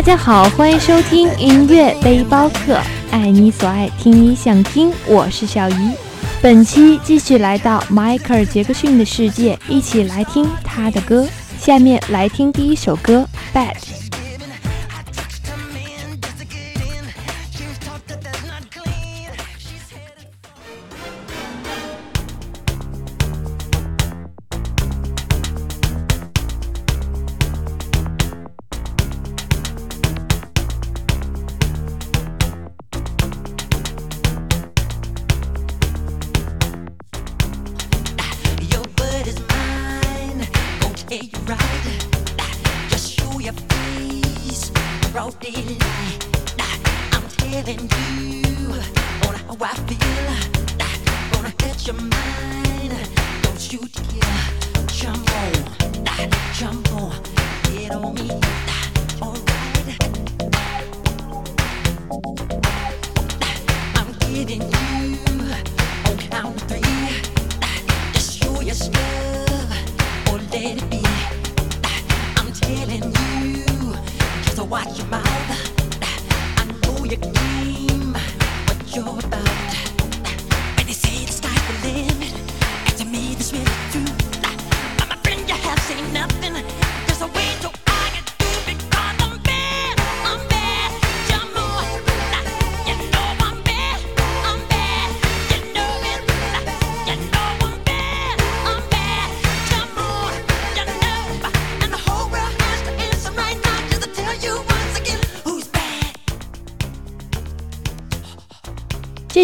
大家好，欢迎收听音乐背包客，爱你所爱，听你想听，我是小姨。本期继续来到迈克尔·杰克逊的世界，一起来听他的歌。下面来听第一首歌《Bad》。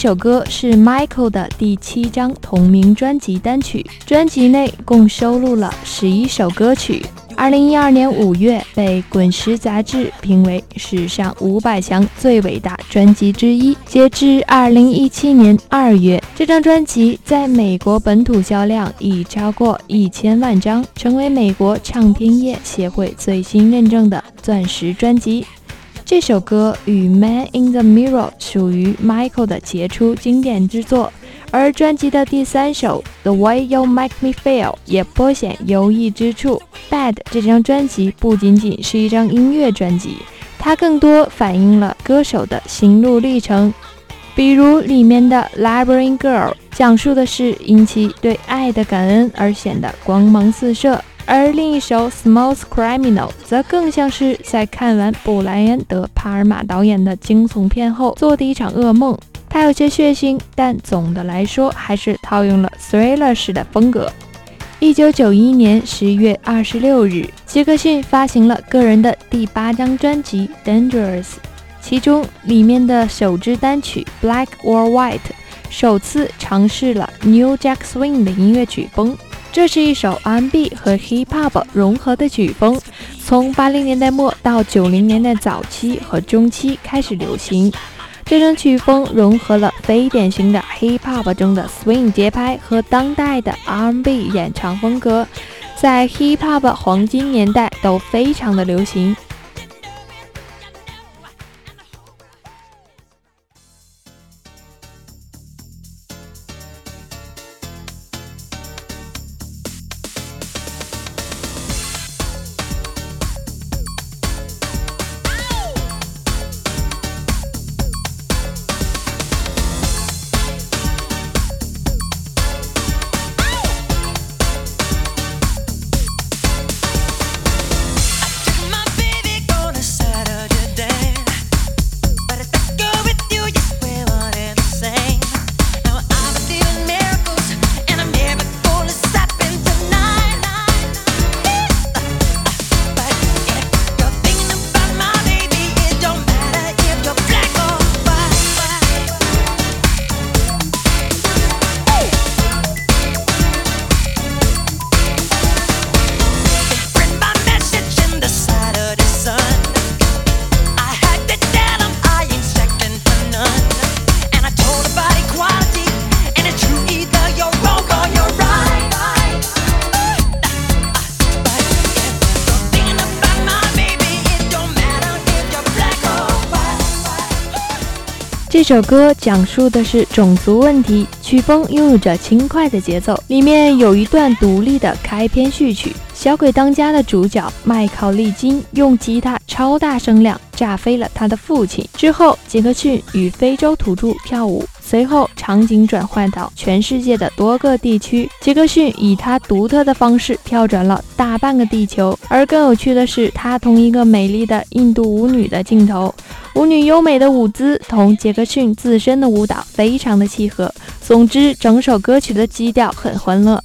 首歌是 Michael 的第七张同名专辑单曲，专辑内共收录了十一首歌曲。二零一二年五月，被《滚石》杂志评为史上五百强最伟大专辑之一。截至二零一七年二月，这张专辑在美国本土销量已超过一千万张，成为美国唱片业协会最新认证的钻石专辑。这首歌与《Man in the Mirror》属于 Michael 的杰出经典之作，而专辑的第三首《The Way You Make Me Feel》也颇显优异之处。《Bad》这张专辑不仅仅是一张音乐专辑，它更多反映了歌手的心路历程。比如里面的《Labyrinth Girl》讲述的是因其对爱的感恩而显得光芒四射。而另一首《Smooth Criminal》则更像是在看完布莱恩·德帕尔玛导演的惊悚片后做的一场噩梦。它有些血腥，但总的来说还是套用了 thriller 式的风格。一九九一年十一月二十六日，杰克逊发行了个人的第八张专辑《Dangerous》，其中里面的首支单曲《Black or White》首次尝试了 New Jack Swing 的音乐曲风。这是一首 R&B 和 Hip Hop 融合的曲风，从八零年代末到九零年代早期和中期开始流行。这种曲风融合了非典型的 Hip Hop 中的 Swing 节拍和当代的 R&B 演唱风格，在 Hip Hop 黄金年代都非常的流行。这首歌讲述的是种族问题，曲风拥有着轻快的节奏，里面有一段独立的开篇序曲，小鬼当家的主角麦考利金用吉他超大声量炸飞了他的父亲。之后，杰克逊与非洲土著跳舞。随后，场景转换到全世界的多个地区，杰克逊以他独特的方式跳转了大半个地球。而更有趣的是，他同一个美丽的印度舞女的镜头，舞女优美的舞姿同杰克逊自身的舞蹈非常的契合。总之，整首歌曲的基调很欢乐。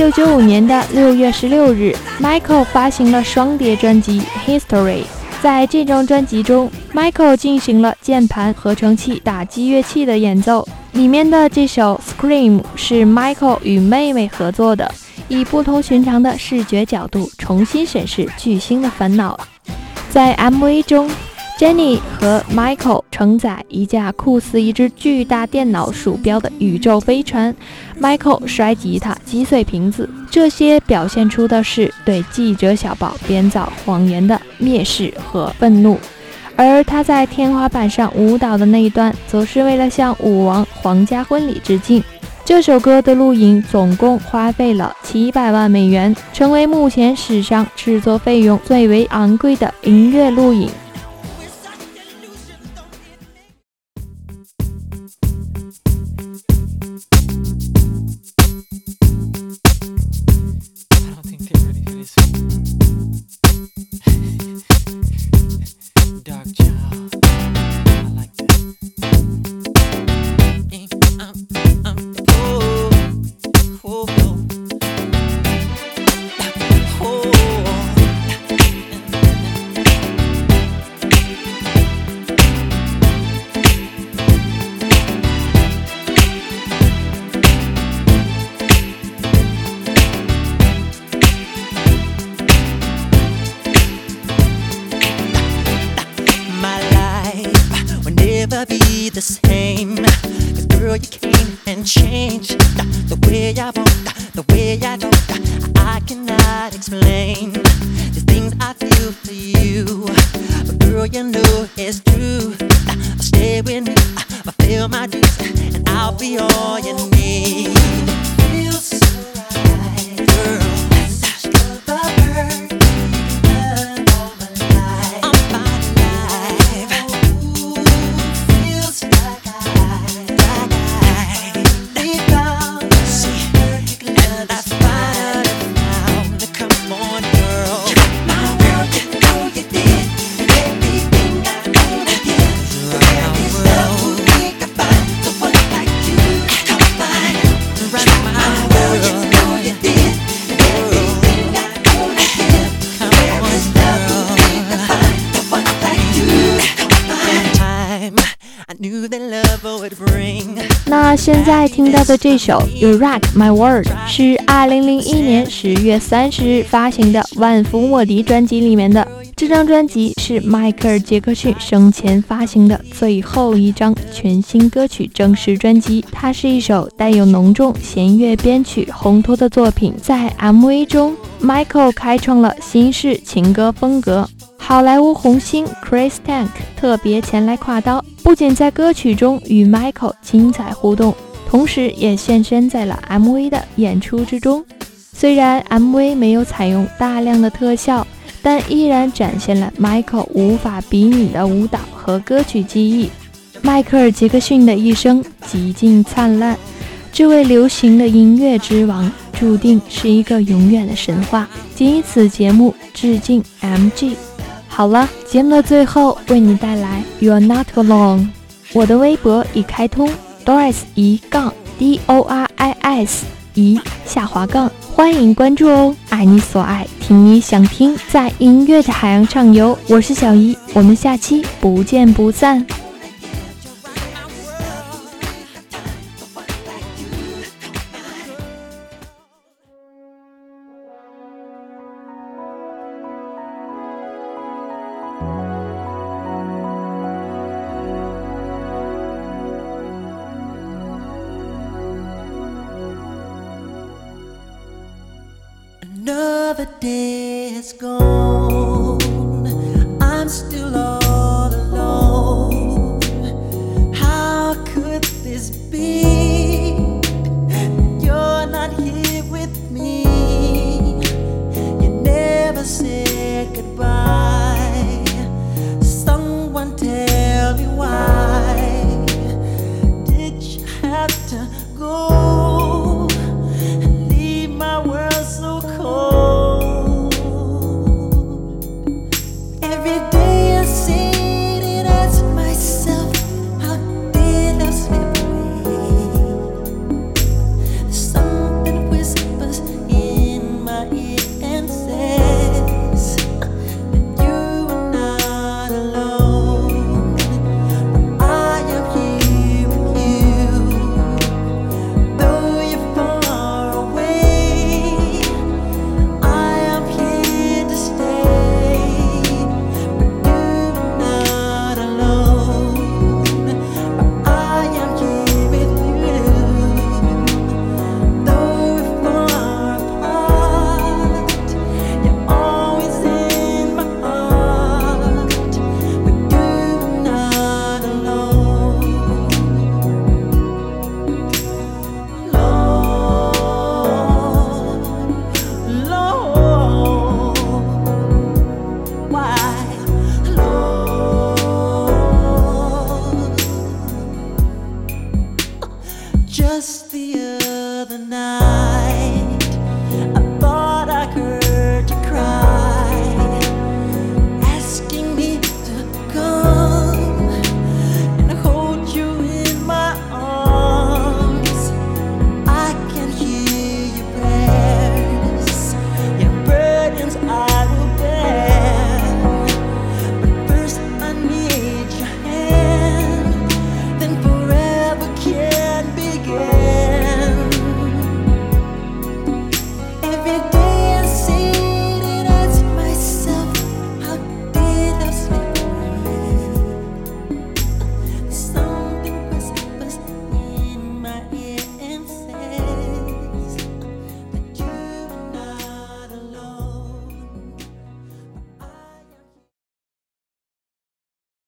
一九九五年的六月十六日，Michael 发行了双碟专辑《History》。在这张专辑中，Michael 进行了键盘、合成器、打击乐器的演奏。里面的这首《Scream》是 Michael 与妹妹合作的，以不同寻常的视觉角度重新审视巨星的烦恼。在 MV 中。Jenny 和 Michael 承载一架酷似一只巨大电脑鼠标的宇宙飞船，Michael 摔吉他击碎瓶子，这些表现出的是对记者小宝编造谎言的蔑视和愤怒。而他在天花板上舞蹈的那一段，则是为了向舞王皇家婚礼致敬。这首歌的录影总共花费了七百万美元，成为目前史上制作费用最为昂贵的音乐录影。it's true. I Stay with me, I feel my dreams, and I'll be all you need. Feels so right, girl. Let's the bird. 现在听到的这首《You Rock My World》是2001年10月30日发行的万福莫迪专辑里面的。这张专辑是迈克尔·杰克逊生前发行的最后一张全新歌曲正式专辑。它是一首带有浓重弦乐编曲烘托的作品。在 MV 中，Michael 开创了新式情歌风格。好莱坞红星 Chris Tank 特别前来挎刀，不仅在歌曲中与 Michael 精彩互动，同时也现身在了 MV 的演出之中。虽然 MV 没有采用大量的特效，但依然展现了 Michael 无法比拟的舞蹈和歌曲技艺。迈克尔·杰克逊的一生极尽灿烂，这位流行的音乐之王注定是一个永远的神话。仅以此节目致敬 MG。好了，节目的最后为你带来 You're Not Alone。我的微博已开通，Doris 一杠 D O R I S 一下滑杠，欢迎关注哦。爱你所爱，听你想听，在音乐的海洋畅游。我是小姨，我们下期不见不散。